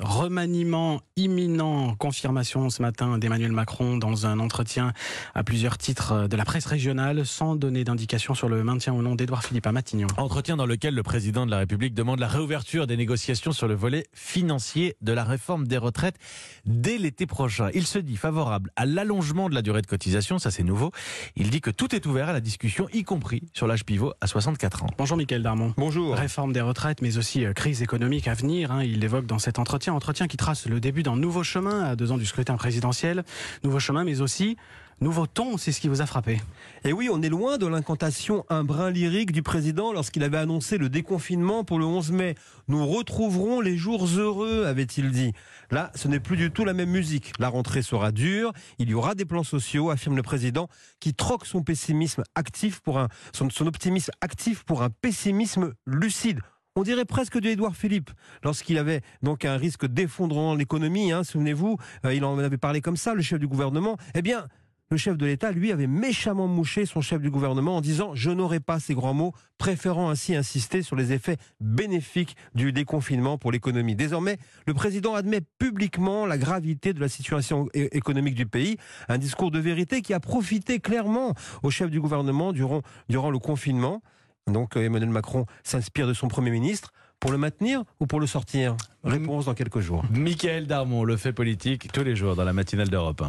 Remaniement imminent, confirmation ce matin d'Emmanuel Macron dans un entretien à plusieurs titres de la presse régionale, sans donner d'indication sur le maintien ou non d'Edouard Philippe à Matignon. Entretien dans lequel le président de la République demande la réouverture des négociations sur le volet financier de la réforme des retraites dès l'été prochain. Il se dit favorable à l'allongement de la durée de cotisation, ça c'est nouveau. Il dit que tout est ouvert à la discussion, y compris sur l'âge pivot à 64 ans. Bonjour Mickaël Darmon. Bonjour. Réforme des retraites, mais aussi euh, crise économique à venir. hein, il l'évoque dans cet entretien. Entretien qui trace le début d'un nouveau chemin à deux ans du scrutin présidentiel. Nouveau chemin, mais aussi nouveau ton. C'est ce qui vous a frappé. Et oui, on est loin de l'incantation un brin lyrique du président lorsqu'il avait annoncé le déconfinement pour le 11 mai. Nous retrouverons les jours heureux, avait-il dit. Là, ce n'est plus du tout la même musique. La rentrée sera dure, il y aura des plans sociaux, affirme le président, qui troque son pessimisme actif pour un, son optimisme actif pour un pessimisme lucide. On dirait presque de Édouard Philippe, lorsqu'il avait donc un risque d'effondrement de l'économie, hein, souvenez-vous, euh, il en avait parlé comme ça, le chef du gouvernement. Eh bien, le chef de l'État, lui, avait méchamment mouché son chef du gouvernement en disant Je n'aurai pas ces grands mots, préférant ainsi insister sur les effets bénéfiques du déconfinement pour l'économie. Désormais, le président admet publiquement la gravité de la situation économique du pays, un discours de vérité qui a profité clairement au chef du gouvernement durant, durant le confinement. Donc euh, Emmanuel Macron s'inspire de son Premier ministre. Pour le maintenir ou pour le sortir? Réponse dans quelques jours. Michael Darmon, le fait politique tous les jours dans la matinale d'Europe. 1.